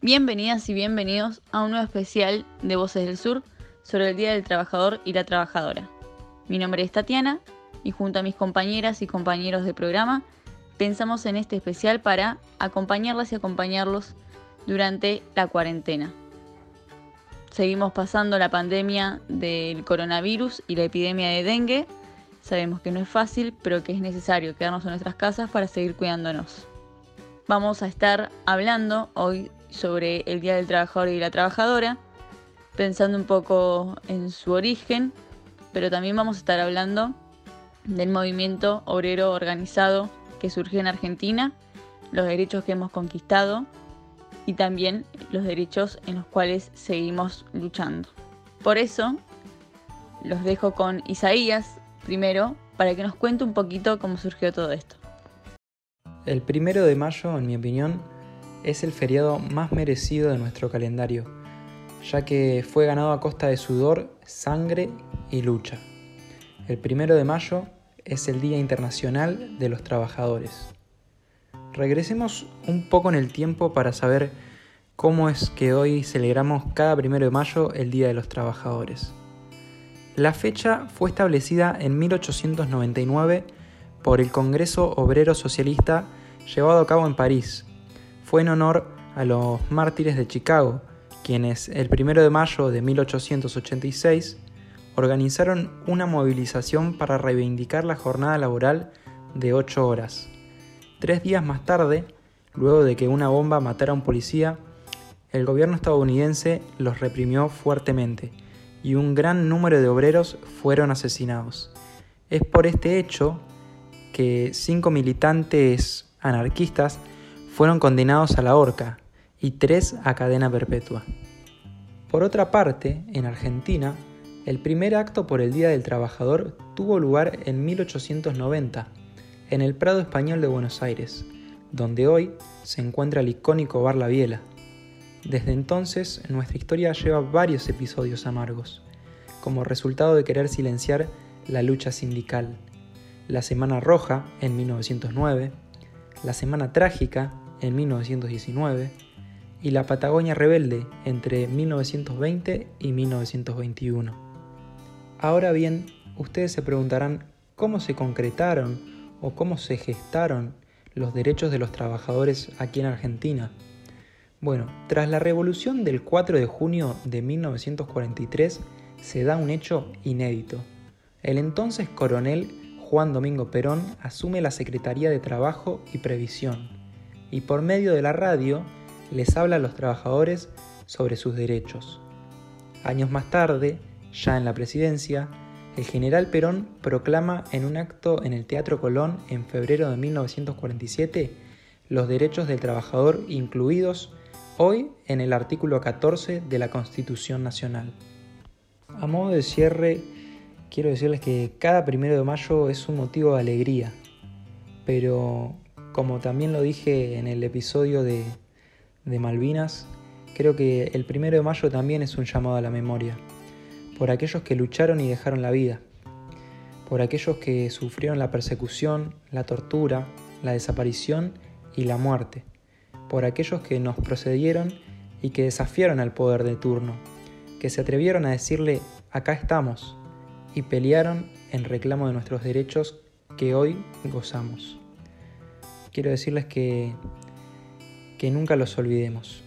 Bienvenidas y bienvenidos a un nuevo especial de Voces del Sur sobre el Día del Trabajador y la Trabajadora. Mi nombre es Tatiana y junto a mis compañeras y compañeros de programa pensamos en este especial para acompañarlas y acompañarlos durante la cuarentena. Seguimos pasando la pandemia del coronavirus y la epidemia de dengue. Sabemos que no es fácil, pero que es necesario quedarnos en nuestras casas para seguir cuidándonos. Vamos a estar hablando hoy sobre el Día del Trabajador y la Trabajadora, pensando un poco en su origen, pero también vamos a estar hablando del movimiento obrero organizado que surgió en Argentina, los derechos que hemos conquistado y también los derechos en los cuales seguimos luchando. Por eso los dejo con Isaías primero para que nos cuente un poquito cómo surgió todo esto. El primero de mayo, en mi opinión, es el feriado más merecido de nuestro calendario, ya que fue ganado a costa de sudor, sangre y lucha. El primero de mayo es el Día Internacional de los Trabajadores. Regresemos un poco en el tiempo para saber cómo es que hoy celebramos cada primero de mayo el Día de los Trabajadores. La fecha fue establecida en 1899 por el Congreso Obrero Socialista llevado a cabo en París. Fue en honor a los mártires de Chicago, quienes el primero de mayo de 1886 organizaron una movilización para reivindicar la jornada laboral de 8 horas. Tres días más tarde, luego de que una bomba matara a un policía, el gobierno estadounidense los reprimió fuertemente y un gran número de obreros fueron asesinados. Es por este hecho que cinco militantes anarquistas fueron condenados a la horca y tres a cadena perpetua. Por otra parte, en Argentina, el primer acto por el Día del Trabajador tuvo lugar en 1890, en el Prado Español de Buenos Aires, donde hoy se encuentra el icónico Bar La Biela. Desde entonces, nuestra historia lleva varios episodios amargos, como resultado de querer silenciar la lucha sindical. La Semana Roja en 1909, la Semana Trágica en 1919 y la Patagonia Rebelde entre 1920 y 1921. Ahora bien, ustedes se preguntarán cómo se concretaron o cómo se gestaron los derechos de los trabajadores aquí en Argentina. Bueno, tras la revolución del 4 de junio de 1943 se da un hecho inédito. El entonces coronel Juan Domingo Perón asume la Secretaría de Trabajo y Previsión y por medio de la radio les habla a los trabajadores sobre sus derechos. Años más tarde, ya en la presidencia, el general Perón proclama en un acto en el Teatro Colón en febrero de 1947 los derechos del trabajador incluidos hoy en el artículo 14 de la Constitución Nacional. A modo de cierre, quiero decirles que cada primero de mayo es un motivo de alegría, pero como también lo dije en el episodio de, de Malvinas, creo que el primero de mayo también es un llamado a la memoria por aquellos que lucharon y dejaron la vida, por aquellos que sufrieron la persecución, la tortura, la desaparición y la muerte, por aquellos que nos procedieron y que desafiaron al poder de turno, que se atrevieron a decirle acá estamos y pelearon en reclamo de nuestros derechos que hoy gozamos. Quiero decirles que, que nunca los olvidemos.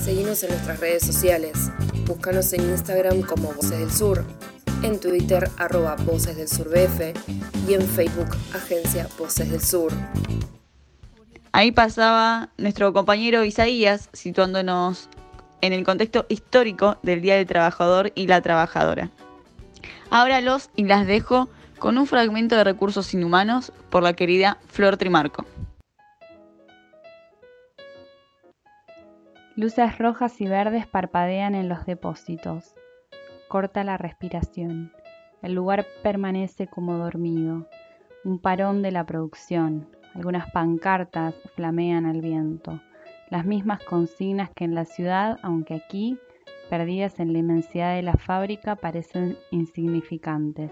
Seguimos en nuestras redes sociales. Búscanos en Instagram como Voces del Sur, en Twitter arroba Voces del Sur BF y en Facebook Agencia Voces del Sur. Ahí pasaba nuestro compañero Isaías situándonos en el contexto histórico del Día del Trabajador y la Trabajadora. Ahora los y las dejo con un fragmento de Recursos Inhumanos por la querida Flor Trimarco. Luces rojas y verdes parpadean en los depósitos. Corta la respiración. El lugar permanece como dormido. Un parón de la producción. Algunas pancartas flamean al viento. Las mismas consignas que en la ciudad, aunque aquí, perdidas en la inmensidad de la fábrica, parecen insignificantes.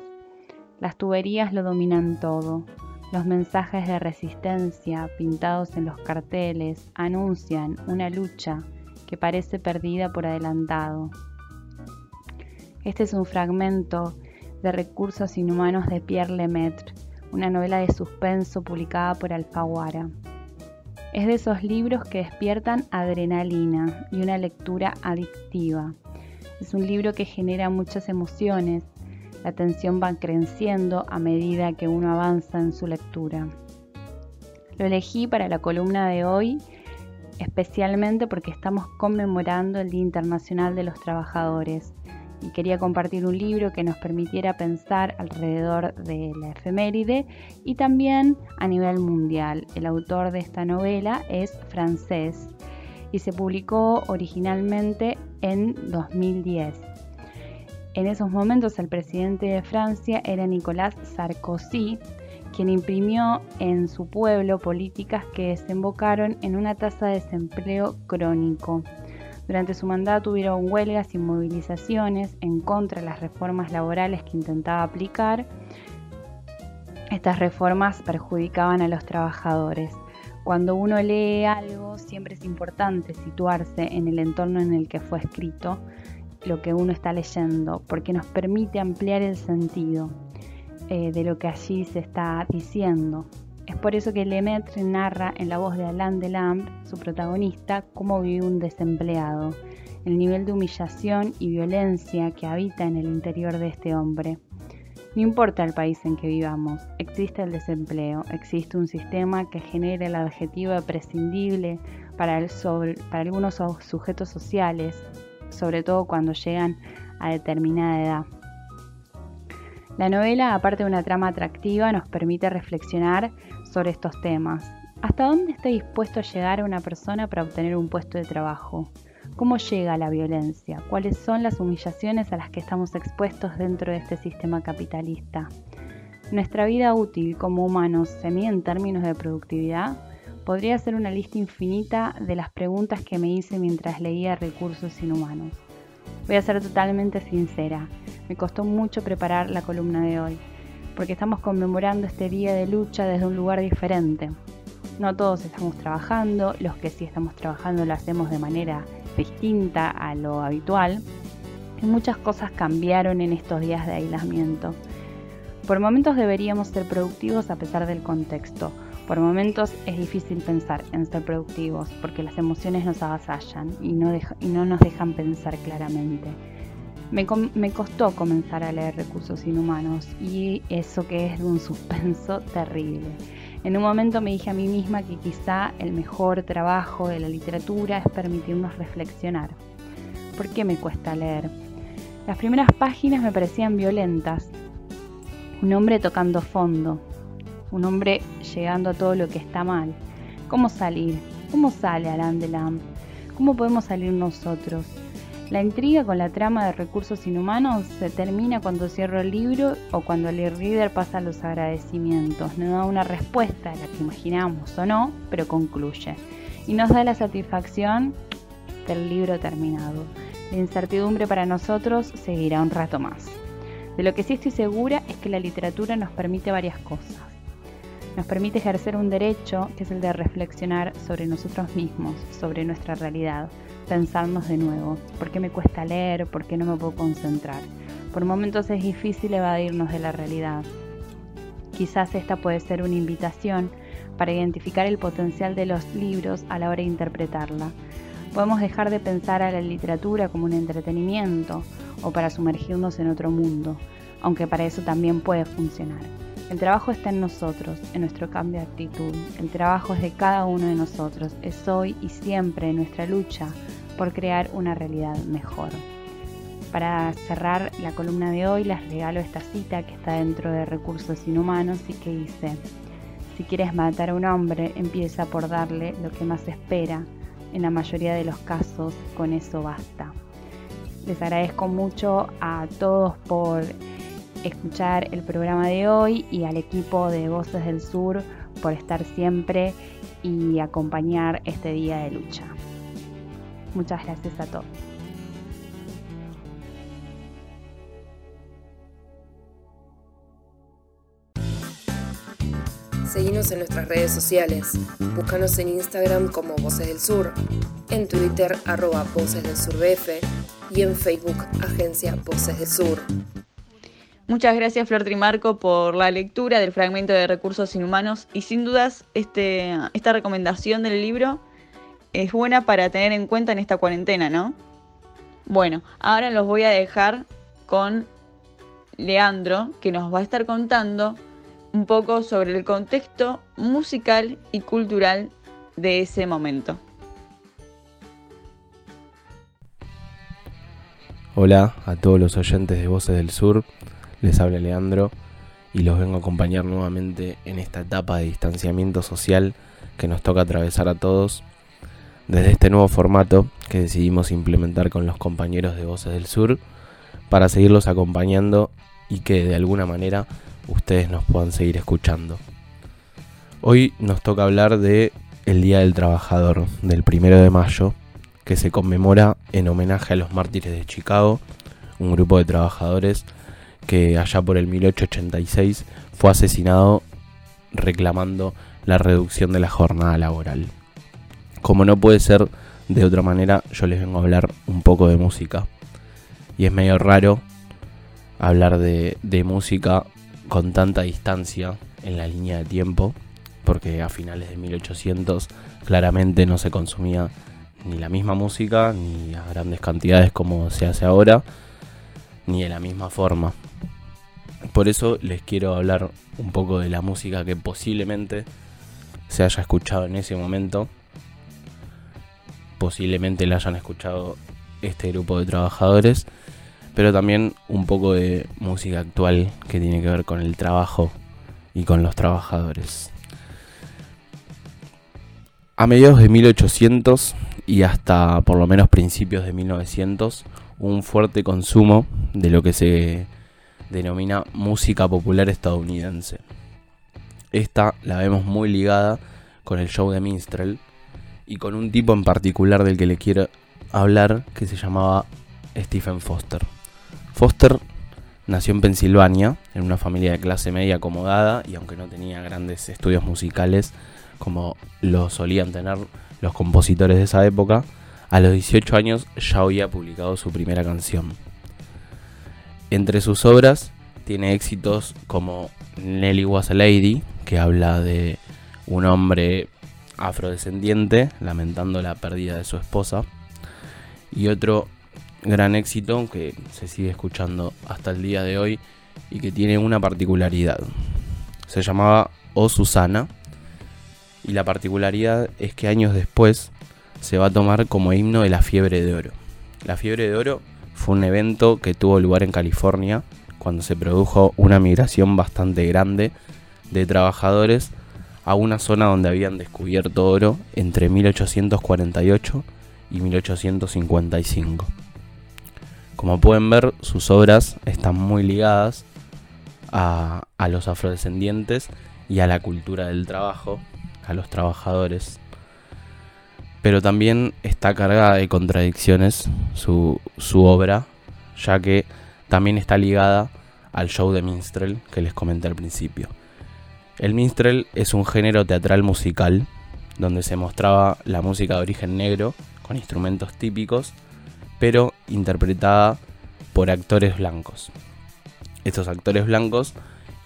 Las tuberías lo dominan todo. Los mensajes de resistencia pintados en los carteles anuncian una lucha que parece perdida por adelantado. Este es un fragmento de Recursos Inhumanos de Pierre Lemaitre, una novela de suspenso publicada por Alfaguara. Es de esos libros que despiertan adrenalina y una lectura adictiva. Es un libro que genera muchas emociones. La tensión va creciendo a medida que uno avanza en su lectura. Lo elegí para la columna de hoy especialmente porque estamos conmemorando el Día Internacional de los Trabajadores y quería compartir un libro que nos permitiera pensar alrededor de la efeméride y también a nivel mundial. El autor de esta novela es francés y se publicó originalmente en 2010. En esos momentos el presidente de Francia era Nicolas Sarkozy, quien imprimió en su pueblo políticas que desembocaron en una tasa de desempleo crónico. Durante su mandato hubieron huelgas y movilizaciones en contra de las reformas laborales que intentaba aplicar. Estas reformas perjudicaban a los trabajadores. Cuando uno lee algo, siempre es importante situarse en el entorno en el que fue escrito lo que uno está leyendo, porque nos permite ampliar el sentido eh, de lo que allí se está diciendo. Es por eso que Lemaitre narra en la voz de Alain Delambre, su protagonista, cómo vive un desempleado, el nivel de humillación y violencia que habita en el interior de este hombre. No importa el país en que vivamos, existe el desempleo, existe un sistema que genera el adjetivo prescindible para, para algunos sujetos sociales, sobre todo cuando llegan a determinada edad. La novela, aparte de una trama atractiva, nos permite reflexionar sobre estos temas. ¿Hasta dónde está dispuesto a llegar una persona para obtener un puesto de trabajo? ¿Cómo llega la violencia? ¿Cuáles son las humillaciones a las que estamos expuestos dentro de este sistema capitalista? ¿Nuestra vida útil como humanos se mide en términos de productividad? Podría ser una lista infinita de las preguntas que me hice mientras leía Recursos Inhumanos. Voy a ser totalmente sincera. Me costó mucho preparar la columna de hoy, porque estamos conmemorando este día de lucha desde un lugar diferente. No todos estamos trabajando, los que sí estamos trabajando lo hacemos de manera distinta a lo habitual. Y muchas cosas cambiaron en estos días de aislamiento. Por momentos deberíamos ser productivos a pesar del contexto. Por momentos es difícil pensar en ser productivos porque las emociones nos avasallan y no, y no nos dejan pensar claramente. Me, costó comenzar a leer recursos inhumanos y eso que es un suspenso terrible. En un momento me dije a mí misma que quizá el mejor trabajo de la literatura es permitirnos reflexionar. ¿Por qué me cuesta leer? Las primeras páginas me parecían violentas. Un hombre tocando fondo, un hombre llegando a todo lo que está mal. ¿Cómo salir? ¿Cómo sale Alain Delame? ¿Cómo podemos salir nosotros? La intriga con la trama de recursos inhumanos se termina cuando cierro el libro o cuando el reader pasa los agradecimientos. No da una respuesta a la que imaginamos o no, pero concluye. Y nos da la satisfacción del libro terminado. La incertidumbre para nosotros seguirá un rato más. De lo que sí estoy segura es que la literatura nos permite varias cosas. Nos permite ejercer un derecho que es el de reflexionar sobre nosotros mismos, sobre nuestra realidad pensarnos de nuevo. ¿Por qué me cuesta leer? ¿Por qué no me puedo concentrar? Por momentos es difícil evadirnos de la realidad. Quizás esta puede ser una invitación para identificar el potencial de los libros a la hora de interpretarla. Podemos dejar de pensar a la literatura como un entretenimiento o para sumergirnos en otro mundo, aunque para eso también puede funcionar. El trabajo está en nosotros, en nuestro cambio de actitud. El trabajo es de cada uno de nosotros, es hoy y siempre nuestra lucha por crear una realidad mejor. Para cerrar la columna de hoy les regalo esta cita que está dentro de Recursos Inhumanos y que dice, si quieres matar a un hombre, empieza por darle lo que más espera. En la mayoría de los casos, con eso basta. Les agradezco mucho a todos por escuchar el programa de hoy y al equipo de Voces del Sur por estar siempre y acompañar este día de lucha. Muchas gracias a todos. Seguimos en nuestras redes sociales. Búscanos en Instagram como Voces del Sur, en Twitter arroba Voces del Sur BF y en Facebook Agencia Voces del Sur. Muchas gracias Flor Trimarco por la lectura del fragmento de Recursos Inhumanos y sin dudas este, esta recomendación del libro es buena para tener en cuenta en esta cuarentena, ¿no? Bueno, ahora los voy a dejar con Leandro que nos va a estar contando un poco sobre el contexto musical y cultural de ese momento. Hola a todos los oyentes de Voces del Sur, les habla Leandro y los vengo a acompañar nuevamente en esta etapa de distanciamiento social que nos toca atravesar a todos desde este nuevo formato que decidimos implementar con los compañeros de Voces del Sur para seguirlos acompañando y que de alguna manera ustedes nos puedan seguir escuchando. Hoy nos toca hablar de el Día del Trabajador, del primero de mayo, que se conmemora en homenaje a los mártires de Chicago, un grupo de trabajadores que allá por el 1886 fue asesinado reclamando la reducción de la jornada laboral. Como no puede ser de otra manera, yo les vengo a hablar un poco de música. Y es medio raro hablar de, música con tanta distancia en la línea de tiempo, porque a finales de 1800 claramente no se consumía ni la misma música, ni a grandes cantidades como se hace ahora, ni de la misma forma. Por eso les quiero hablar un poco de la música que posiblemente se haya escuchado en ese momento. Posiblemente la hayan escuchado este grupo de trabajadores. Pero también un poco de música actual que tiene que ver con el trabajo y con los trabajadores. A mediados de 1800 y hasta por lo menos principios de 1900, un fuerte consumo de lo que se denomina música popular estadounidense. Esta la vemos muy ligada con el show de Minstrel y con un tipo en particular del que le quiero hablar que se llamaba Stephen Foster. Foster nació en Pensilvania, en una familia de clase media acomodada y aunque no tenía grandes estudios musicales como lo solían tener los compositores de esa época, a los 18 años ya había publicado su primera canción. Entre sus obras tiene éxitos como Nelly Was a Lady, que habla de un hombre afrodescendiente lamentando la pérdida de su esposa, y otro gran éxito que se sigue escuchando hasta el día de hoy y que tiene una particularidad. Se llamaba O Susana y la particularidad es que años después se va a tomar como himno de la fiebre de oro. La fiebre de oro fue un evento que tuvo lugar en California cuando se produjo una migración bastante grande de trabajadores a una zona donde habían descubierto oro entre 1848 y 1855. Como pueden ver, sus obras están muy ligadas a, a los afrodescendientes y a la cultura del trabajo, a los trabajadores pero también está cargada de contradicciones su, obra, ya que también está ligada al show de minstrel que les comenté al principio. El minstrel es un género teatral musical donde se mostraba la música de origen negro con instrumentos típicos, pero interpretada por actores blancos. Estos actores blancos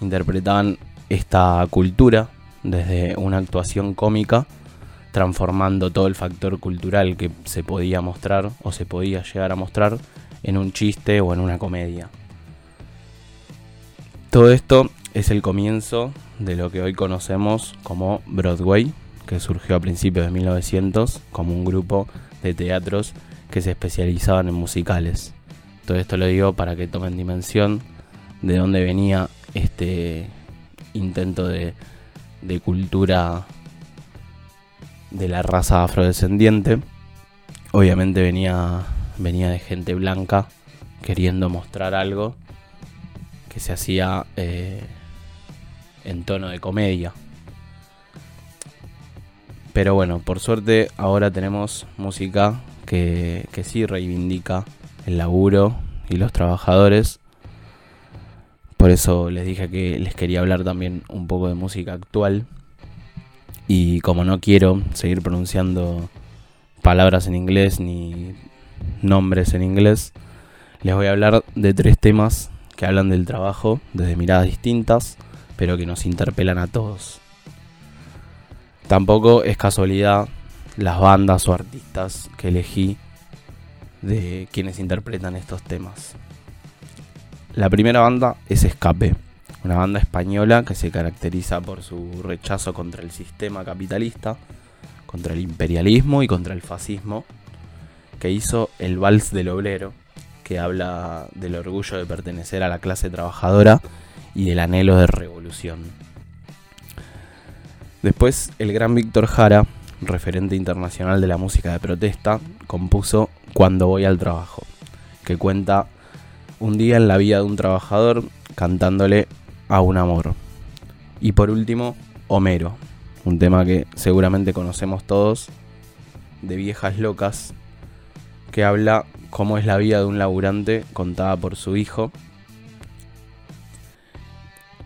interpretaban esta cultura desde una actuación cómica transformando todo el factor cultural que se podía mostrar o se podía llegar a mostrar en un chiste o en una comedia. Todo esto es el comienzo de lo que hoy conocemos como Broadway, que surgió a principios de 1900 como un grupo de teatros que se especializaban en musicales. Todo esto lo digo para que tomen dimensión de dónde venía este intento de, de cultura de la raza afrodescendiente. Obviamente venía, venía de gente blanca queriendo mostrar algo que se hacía eh, en tono de comedia. Pero bueno, por suerte ahora tenemos música que, que sí reivindica el laburo y los trabajadores. Por eso les dije que les quería hablar también un poco de música actual y como no quiero seguir pronunciando palabras en inglés ni nombres en inglés, les voy a hablar de tres temas que hablan del trabajo desde miradas distintas, pero que nos interpelan a todos. Tampoco es casualidad las bandas o artistas que elegí de quienes interpretan estos temas. La primera banda es Escape, una banda española que se caracteriza por su rechazo contra el sistema capitalista, contra el imperialismo y contra el fascismo, que hizo el Vals del Obrero, que habla del orgullo de pertenecer a la clase trabajadora y del anhelo de revolución. Después, el gran Víctor Jara, referente internacional de la música de protesta, compuso Cuando voy al trabajo, que cuenta un día en la vida de un trabajador cantándole a un amor. Y por último, Homero, un tema que seguramente conocemos todos, de Viejas Locas, que habla cómo es la vida de un laburante contada por su hijo,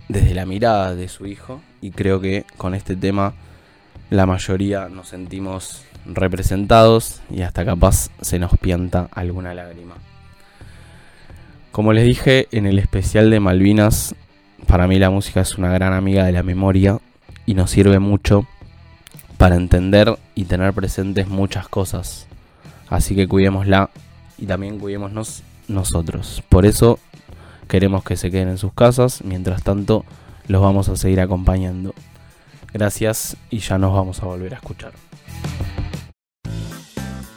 desde la mirada de su hijo, y creo que con este tema la mayoría nos sentimos representados y hasta capaz se nos pianta alguna lágrima. Como les dije en el especial de Malvinas, para mí la música es una gran amiga de la memoria y nos sirve mucho para entender y tener presentes muchas cosas. Así que cuidémosla y también cuidémonos nosotros. Por eso queremos que se queden en sus casas, mientras tanto los vamos a seguir acompañando. Gracias y ya nos vamos a volver a escuchar.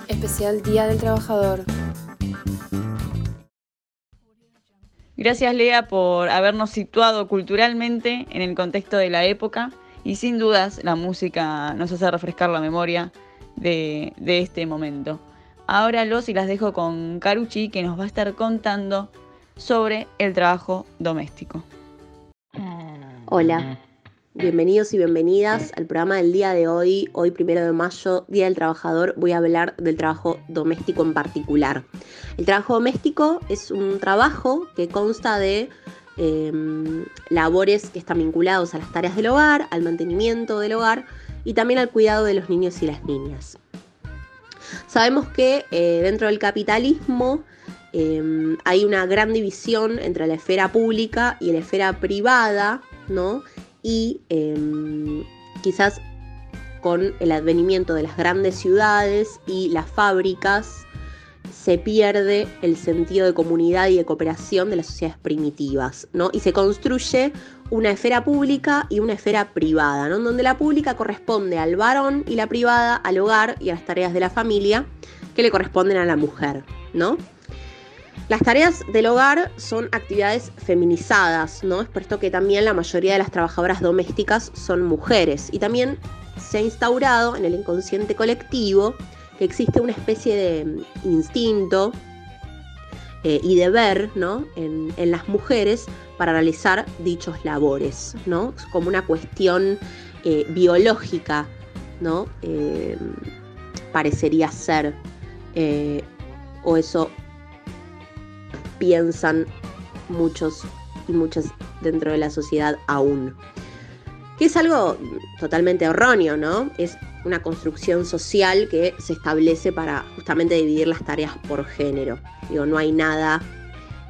Especial Día del Trabajador. Gracias Lea por habernos situado culturalmente en el contexto de la época y sin dudas la música nos hace refrescar la memoria de, este momento. Ahora los y las dejo con Caruchi que nos va a estar contando sobre el trabajo doméstico. Hola, bienvenidos y bienvenidas al programa del día de hoy, hoy primero de mayo, Día del Trabajador. Voy a hablar del trabajo doméstico en particular. El trabajo doméstico es un trabajo que consta de em, labores que están vinculados a las tareas del hogar, al mantenimiento del hogar y también al cuidado de los niños y las niñas. Sabemos que eh, dentro del capitalismo em, hay una gran división entre la esfera pública y la esfera privada, ¿no? Y em, quizás con el advenimiento de las grandes ciudades y las fábricas se pierde el sentido de comunidad y de cooperación de las sociedades primitivas, ¿no? Y se construye una esfera pública y una esfera privada, ¿no? Donde la pública corresponde al varón y la privada al hogar y a las tareas de la familia que le corresponden a la mujer, ¿no? Las tareas del hogar son actividades feminizadas, ¿no? Es por esto que también la mayoría de las trabajadoras domésticas son mujeres. Y también se ha instaurado en el inconsciente colectivo que existe una especie de instinto eh, y deber ¿no? en, las mujeres para realizar dichos labores, ¿no? Es como una cuestión eh, biológica, ¿no? Eh, parecería ser, o eso piensan muchos y muchas dentro de la sociedad aún. Que es algo totalmente erróneo, ¿no? Es una construcción social que se establece para justamente dividir las tareas por género. Digo, no hay nada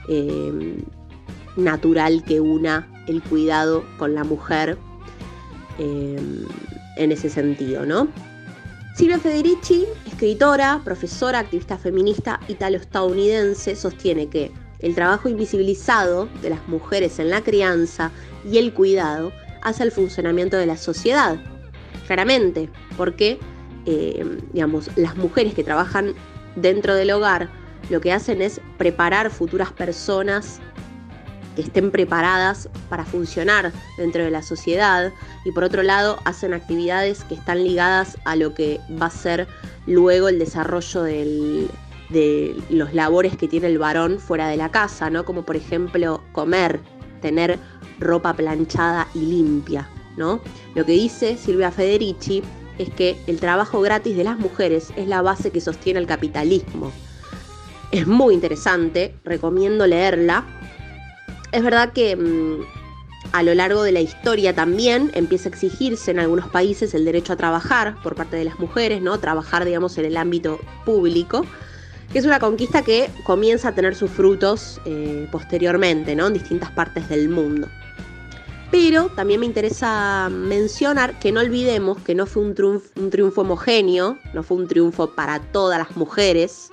em, natural que una el cuidado con la mujer em, en ese sentido, ¿no? Silvia Federici, escritora, profesora, activista feminista italo-estadounidense, sostiene que el trabajo invisibilizado de las mujeres en la crianza y el cuidado hace el funcionamiento de la sociedad. Claramente, porque eh, digamos, las mujeres que trabajan dentro del hogar lo que hacen es preparar futuras personas que estén preparadas para funcionar dentro de la sociedad y por otro lado hacen actividades que están ligadas a lo que va a ser luego el desarrollo de los labores que tiene el varón fuera de la casa, ¿no? Como por ejemplo comer, tener ropa planchada y limpia. Lo que dice Silvia Federici es que el trabajo gratis de las mujeres es la base que sostiene el capitalismo. Es muy interesante, recomiendo leerla. Es verdad que mm, a lo largo de la historia también empieza a exigirse en algunos países el derecho a trabajar por parte de las mujeres, ¿no? Trabajar, digamos, en el ámbito público, que es una conquista que comienza a tener sus frutos eh, posteriormente, ¿no? En distintas partes del mundo. Pero también me interesa mencionar que no olvidemos que no fue un triunfo, un triunfo homogéneo, no fue un triunfo para todas las mujeres,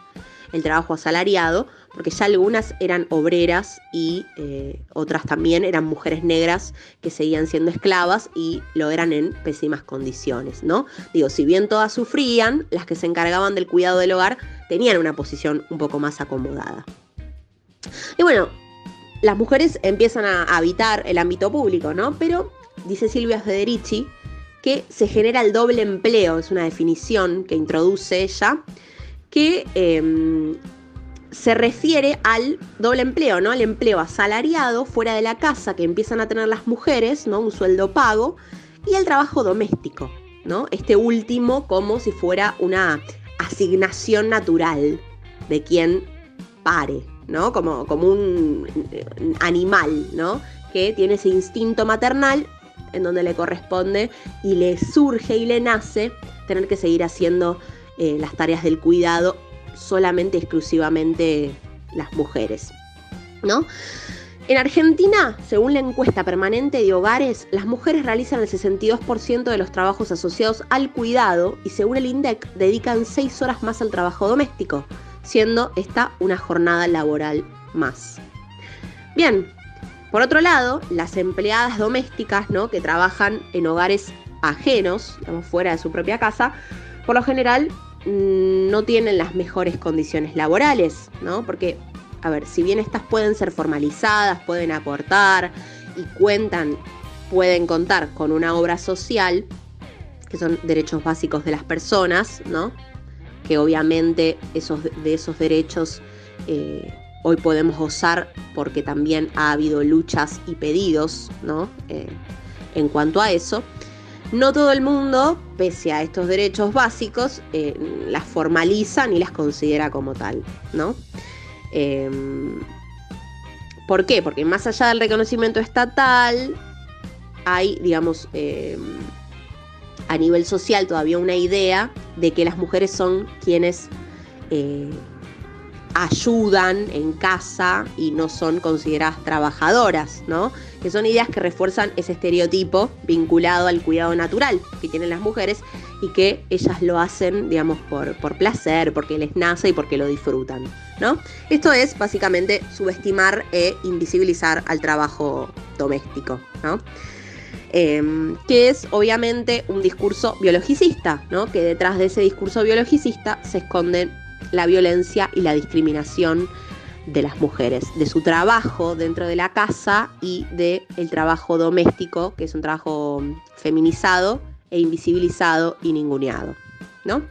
el trabajo asalariado, porque ya algunas eran obreras y eh, otras también eran mujeres negras que seguían siendo esclavas y lo eran en pésimas condiciones, ¿no? Digo, si bien todas sufrían, las que se encargaban del cuidado del hogar tenían una posición un poco más acomodada. Y bueno, las mujeres empiezan a habitar el ámbito público, ¿no? Pero dice Silvia Federici que se genera el doble empleo, es una definición que introduce ella, que em, se refiere al doble empleo, ¿no? Al empleo asalariado fuera de la casa que empiezan a tener las mujeres, ¿no? Un sueldo pago y el trabajo doméstico, ¿no? Este último como si fuera una asignación natural de quien pare, ¿no? Como, como un animal, ¿no? Que tiene ese instinto maternal en donde le corresponde y le surge y le nace tener que seguir haciendo eh, las tareas del cuidado solamente exclusivamente las mujeres. ¿No? En Argentina, según la encuesta permanente de hogares, las mujeres realizan el 62% de los trabajos asociados al cuidado y según el INDEC dedican 6 horas más al trabajo doméstico, siendo esta una jornada laboral más. Bien, por otro lado, las empleadas domésticas ¿no? que trabajan en hogares ajenos, fuera de su propia casa, por lo general no tienen las mejores condiciones laborales, ¿no? Porque, a ver, si bien estas pueden ser formalizadas, pueden aportar y cuentan, pueden contar con una obra social, que son derechos básicos de las personas, ¿no? Que obviamente esos, de esos derechos eh, hoy podemos gozar porque también ha habido luchas y pedidos, ¿no? Eh, en cuanto a eso. No todo el mundo, pese a estos derechos básicos, eh, las formaliza ni las considera como tal, ¿no? Em, ¿Por qué? Porque más allá del reconocimiento estatal, hay, digamos, em, a nivel social todavía una idea de que las mujeres son quienes eh, ayudan en casa y no son consideradas trabajadoras, ¿no? Que son ideas que refuerzan ese estereotipo vinculado al cuidado natural que tienen las mujeres y que ellas lo hacen, digamos, por, por placer, porque les nace y porque lo disfrutan, ¿no? Esto es básicamente subestimar e invisibilizar al trabajo doméstico, ¿no? Em, que es obviamente un discurso biologicista, ¿no? que detrás de ese discurso biologicista se esconden la violencia y la discriminación de las mujeres, de su trabajo dentro de la casa y del el trabajo doméstico, que es un trabajo feminizado e invisibilizado y ninguneado. ¿no?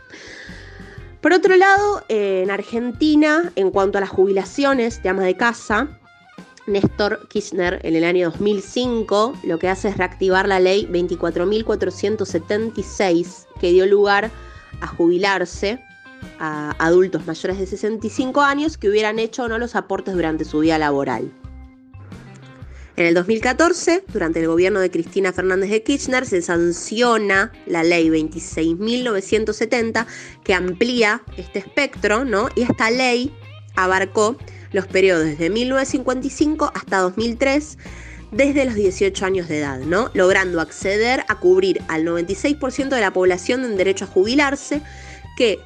Por otro lado, en Argentina, en cuanto a las jubilaciones de ama de casa, Néstor Kirchner en el año 2005 lo que hace es reactivar la ley 24.476 que dio lugar a jubilarse a adultos mayores de 65 años que hubieran hecho o no los aportes durante su vida laboral. En el 2014, durante el gobierno de Cristina Fernández de Kirchner, se sanciona la ley 26.970 que amplía este espectro, ¿no? Y esta ley abarcó los periodos desde 1955 hasta 2003 desde los 18 años de edad, ¿no? Logrando acceder a cubrir al 96% de la población en derecho a jubilarse, que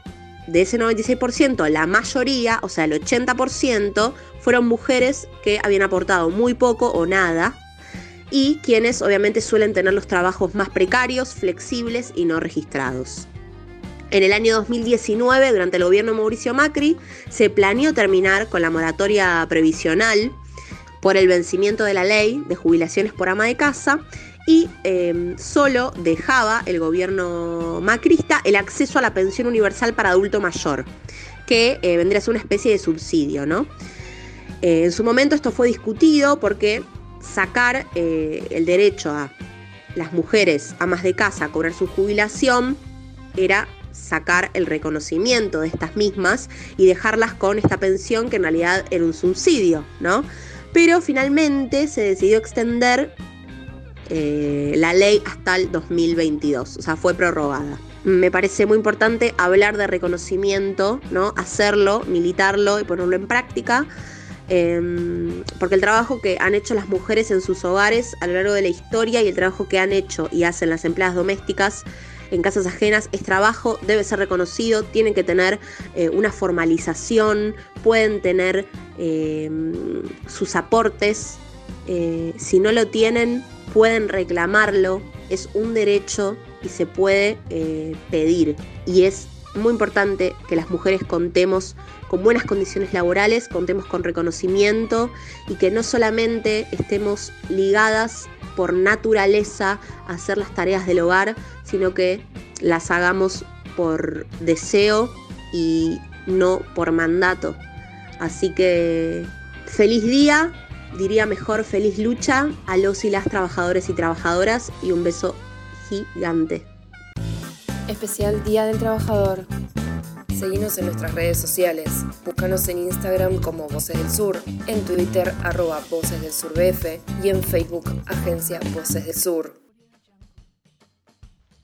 de ese 96%, la mayoría, o sea, el 80%, fueron mujeres que habían aportado muy poco o nada y quienes obviamente suelen tener los trabajos más precarios, flexibles y no registrados. En el año 2019, durante el gobierno de Mauricio Macri, se planeó terminar con la moratoria previsional por el vencimiento de la ley de jubilaciones por ama de casa y em, solo dejaba el gobierno macrista el acceso a la pensión universal para adulto mayor, que eh, vendría a ser una especie de subsidio, ¿no? Eh, en su momento esto fue discutido porque sacar eh, el derecho a las mujeres amas de casa a cobrar su jubilación era sacar el reconocimiento de estas mismas y dejarlas con esta pensión que en realidad era un subsidio, ¿no? Pero finalmente se decidió extender eh, la ley hasta el 2022, o sea, fue prorrogada. Me parece muy importante hablar de reconocimiento, ¿no? hacerlo, militarlo y ponerlo en práctica, em, porque el trabajo que han hecho las mujeres en sus hogares a lo largo de la historia y el trabajo que han hecho y hacen las empleadas domésticas en casas ajenas es trabajo, debe ser reconocido, tienen que tener eh, una formalización, pueden tener em, sus aportes, eh, si no lo tienen, pueden reclamarlo, es un derecho y se puede eh, pedir. Y es muy importante que las mujeres contemos con buenas condiciones laborales, contemos con reconocimiento y que no solamente estemos ligadas por naturaleza a hacer las tareas del hogar, sino que las hagamos por deseo y no por mandato. Así que feliz día, diría mejor feliz lucha a los y las trabajadores y trabajadoras y un beso gigante. Especial Día del Trabajador. Seguimos en nuestras redes sociales. Búscanos en Instagram como Voces del Sur, en Twitter arroba Voces del Sur BF y en Facebook Agencia Voces del Sur.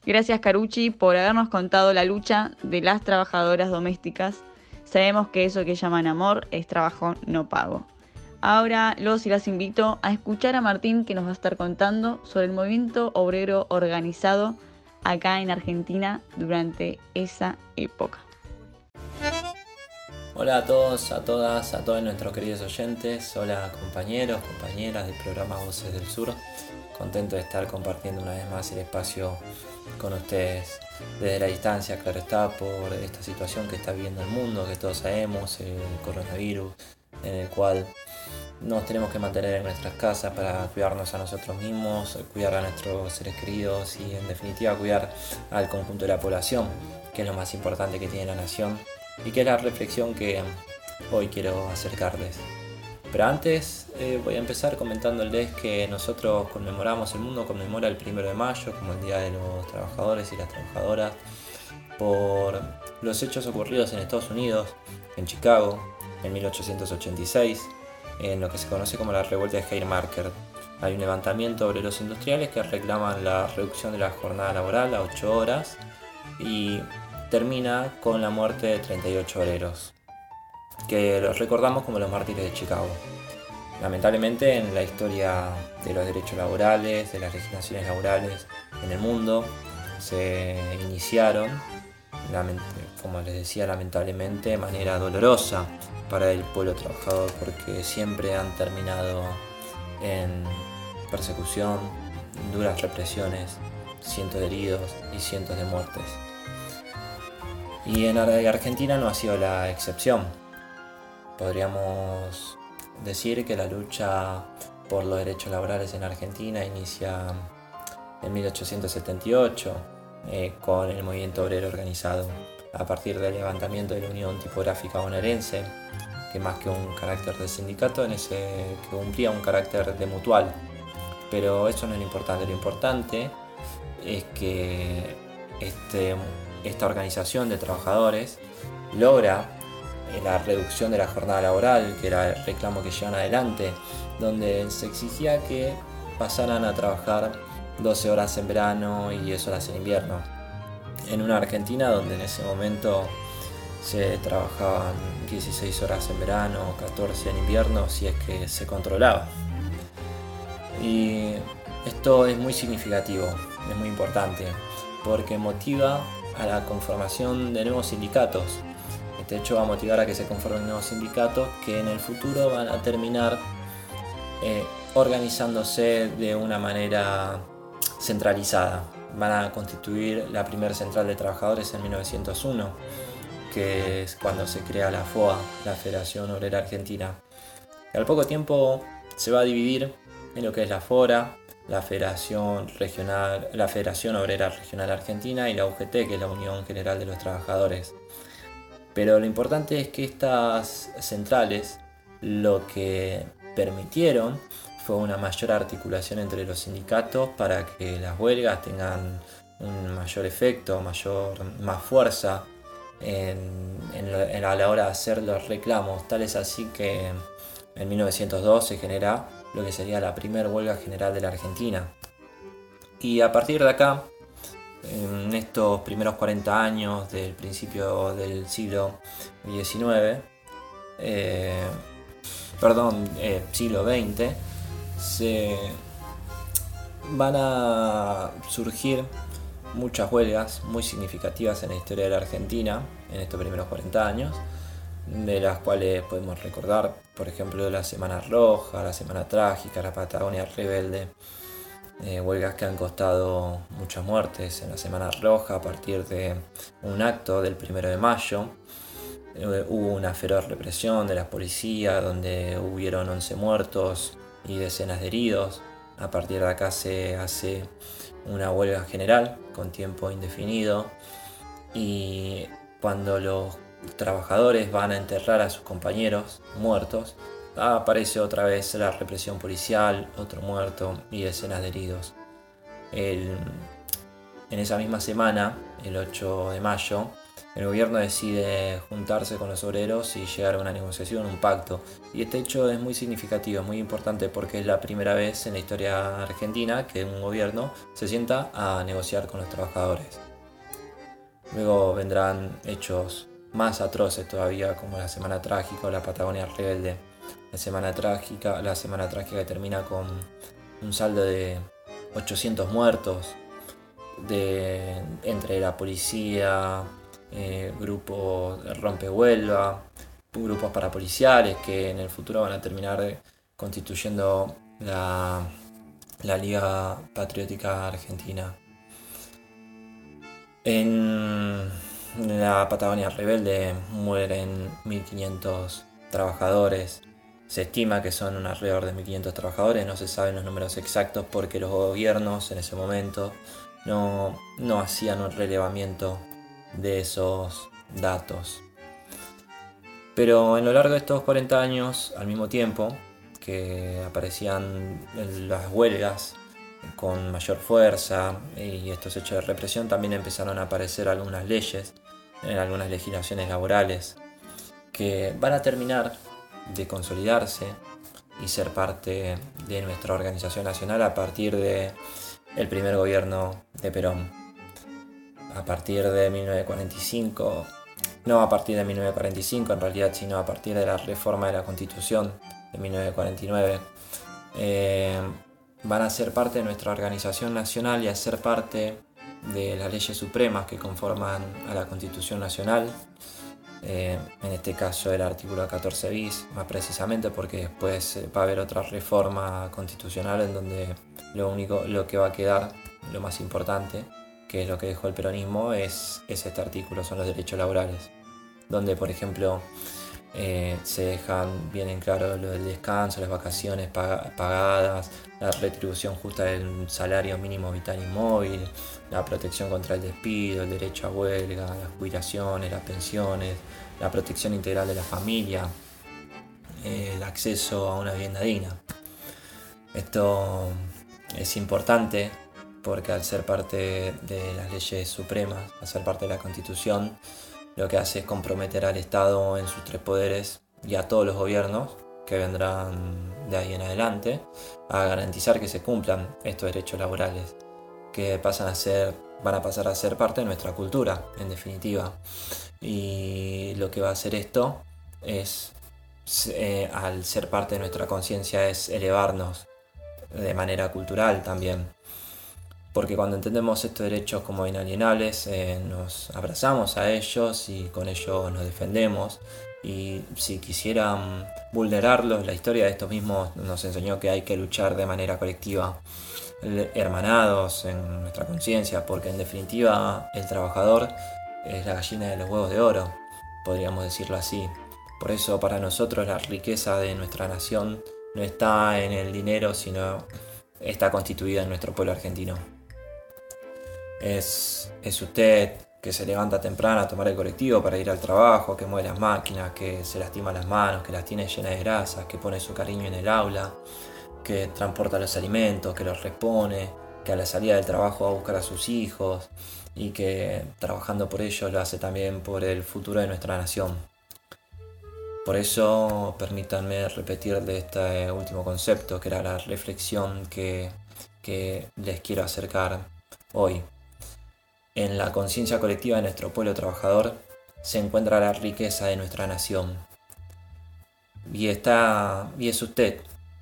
Gracias Carucci por habernos contado la lucha de las trabajadoras domésticas. Sabemos que eso que llaman amor es trabajo no pago. Ahora los y las invito a escuchar a Martín que nos va a estar contando sobre el movimiento obrero organizado acá en Argentina durante esa época. Hola a todos, a todas, a todos nuestros queridos oyentes, hola compañeros, compañeras del programa Voces del Sur. Contento de estar compartiendo una vez más el espacio con ustedes desde la distancia, claro está, por esta situación que está viviendo el mundo, que todos sabemos, el coronavirus, en el cual nos tenemos que mantener en nuestras casas para cuidarnos a nosotros mismos, cuidar a nuestros seres queridos y en definitiva cuidar al conjunto de la población, que es lo más importante que tiene la nación y que es la reflexión que hoy quiero acercarles. Pero antes eh, voy a empezar comentándoles que nosotros conmemoramos, el mundo conmemora el primero de mayo como el Día de los Trabajadores y las Trabajadoras por los hechos ocurridos en Estados Unidos, en Chicago, en 1886, en lo que se conoce como la revuelta de Haymarket. Hay un levantamiento de obreros industriales que reclaman la reducción de la jornada laboral a 8 horas y termina con la muerte de 38 obreros, que los recordamos como los mártires de Chicago. Lamentablemente en la historia de los derechos laborales, de las legislaciones laborales en el mundo, se iniciaron, como les decía, lamentablemente de manera dolorosa para el pueblo trabajador, porque siempre han terminado en persecución, duras represiones, cientos de heridos y cientos de muertes. Y en Argentina no ha sido la excepción. Podríamos decir que la lucha por los derechos laborales en Argentina inicia en 1878 eh, con el movimiento obrero organizado a partir del levantamiento de la Unión Tipográfica Bonaerense, que más que un carácter de sindicato, cumplía un carácter de mutual. Pero eso no es lo importante, lo importante es que este, esta organización de trabajadores logra la reducción de la jornada laboral, que era el reclamo que llevan adelante, donde se exigía que pasaran a trabajar 12 horas en verano y 10 horas en invierno. En una Argentina donde en ese momento se trabajaban 16 horas en verano, 14 en invierno, si es que se controlaba. Y esto es muy significativo, es muy importante, porque motiva a la conformación de nuevos sindicatos, este hecho va a motivar a que se conformen nuevos sindicatos que en el futuro van a terminar eh, organizándose de una manera centralizada. Van a constituir la primera central de trabajadores en 1901, que es cuando se crea la FOA, la Federación Obrera Argentina. Y al poco tiempo se va a dividir en lo que es la FORA, la Federación, Regional, la Federación Obrera Regional Argentina y la UGT, que es la Unión General de los Trabajadores. Pero lo importante es que estas centrales lo que permitieron una mayor articulación entre los sindicatos para que las huelgas tengan un mayor efecto, mayor, más fuerza a la hora de hacer los reclamos. Tal es así que en 1902 se genera lo que sería la primera huelga general de la Argentina. Y a partir de acá, en estos primeros 40 años del principio del siglo XIX, eh, perdón, eh, siglo XX, se van a surgir muchas huelgas muy significativas en la historia de la Argentina en estos primeros 40 años, de las cuales podemos recordar, por ejemplo, la Semana Roja, la Semana Trágica, la Patagonia Rebelde, eh, huelgas que han costado muchas muertes en la Semana Roja a partir de un acto del primero de mayo. Eh, hubo una feroz represión de la policía donde hubieron 11 muertos y decenas de heridos. A partir de acá se hace una huelga general con tiempo indefinido y cuando los trabajadores van a enterrar a sus compañeros muertos, aparece otra vez la represión policial, otro muerto y decenas de heridos. en esa misma semana, el 8 de mayo, el gobierno decide juntarse con los obreros y llegar a una negociación, un pacto. Y este hecho es muy significativo, muy importante porque es la primera vez en la historia argentina que un gobierno se sienta a negociar con los trabajadores. Luego vendrán hechos más atroces todavía como la Semana Trágica o la Patagonia Rebelde. La Semana Trágica, la Semana Trágica termina con un saldo de 800 muertos de, entre la policía, eh, grupos rompehuelva, grupos parapoliciales que en el futuro van a terminar constituyendo la, la Liga Patriótica Argentina. En la Patagonia Rebelde mueren 1500 trabajadores. Se estima que son alrededor de 1500 trabajadores, no se saben los números exactos porque los gobiernos en ese momento no, no hacían un relevamiento de esos datos. Pero en lo largo de estos 40 años, al mismo tiempo que aparecían las huelgas con mayor fuerza y estos hechos de represión, también empezaron a aparecer algunas leyes, en algunas legislaciones laborales, que van a terminar de consolidarse y ser parte de nuestra organización nacional a partir de el primer gobierno de Perón a partir de 1945, no a partir de 1945 en realidad, sino a partir de la reforma de la Constitución de 1949, eh, van a ser parte de nuestra organización nacional y a ser parte de las leyes supremas que conforman a la Constitución Nacional. Eh, en este caso el artículo 14 bis, más precisamente porque después eh, va a haber otra reforma constitucional en donde lo único, lo que va a quedar, lo más importante, que es lo que dejó el peronismo, es, este artículo, son los derechos laborales, donde por ejemplo eh, se dejan bien en claro lo del descanso, las vacaciones pagadas, la retribución justa del salario mínimo vital y móvil, la protección contra el despido, el derecho a huelga, las jubilaciones, las pensiones, la protección integral de la familia, el acceso a una vivienda digna. Esto es importante porque al ser parte de las leyes supremas, al ser parte de la Constitución, lo que hace es comprometer al Estado en sus tres poderes y a todos los gobiernos que vendrán de ahí en adelante a garantizar que se cumplan estos derechos laborales, que pasan a ser, van a pasar a ser parte de nuestra cultura, en definitiva. Y lo que va a hacer esto es, eh, al ser parte de nuestra conciencia, es elevarnos de manera cultural también porque cuando entendemos estos derechos como inalienables eh, nos abrazamos a ellos y con ellos nos defendemos y si quisieran vulnerarlos, la historia de estos mismos nos enseñó que hay que luchar de manera colectiva, hermanados en nuestra conciencia, porque en definitiva el trabajador es la gallina de los huevos de oro, podríamos decirlo así. Por eso para nosotros la riqueza de nuestra nación no está en el dinero, sino está constituida en nuestro pueblo argentino. Es, usted que se levanta temprano a tomar el colectivo para ir al trabajo, que mueve las máquinas, que se lastima las manos, que las tiene llenas de grasas, que pone su cariño en el aula, que transporta los alimentos, que los repone, que a la salida del trabajo va a buscar a sus hijos y que trabajando por ellos lo hace también por el futuro de nuestra nación. Por eso permítanme repetir de este último concepto, que era la reflexión que que les quiero acercar hoy. En la conciencia colectiva de nuestro pueblo trabajador se encuentra la riqueza de nuestra nación. Y está, y es usted,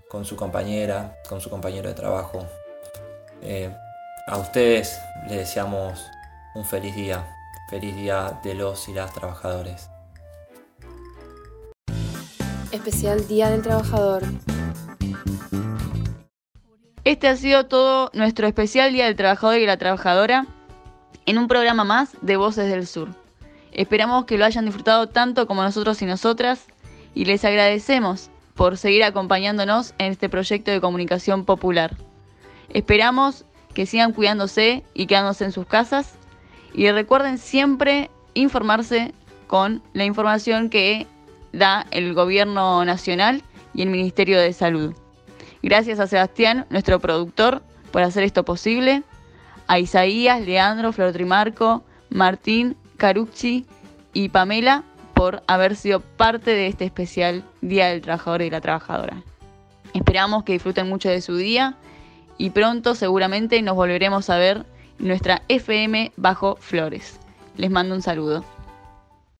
con su compañera, con su compañero de trabajo. Eh, a ustedes les deseamos un feliz día, feliz día de los y las trabajadores. Especial Día del Trabajador. Este ha sido todo nuestro especial Día del Trabajador y la Trabajadora en un programa más de Voces del Sur. Esperamos que lo hayan disfrutado tanto como nosotros y nosotras y les agradecemos por seguir acompañándonos en este proyecto de comunicación popular. Esperamos que sigan cuidándose y quedándose en sus casas y recuerden siempre informarse con la información que da el Gobierno Nacional y el Ministerio de Salud. Gracias a Sebastián, nuestro productor, por hacer esto posible, a Isaías, Leandro, Flor Trimarco, Martín, Carucci y Pamela por haber sido parte de este especial Día del Trabajador y la Trabajadora. Esperamos que disfruten mucho de su día y pronto seguramente nos volveremos a ver nuestra FM Bajo Flores. Les mando un saludo.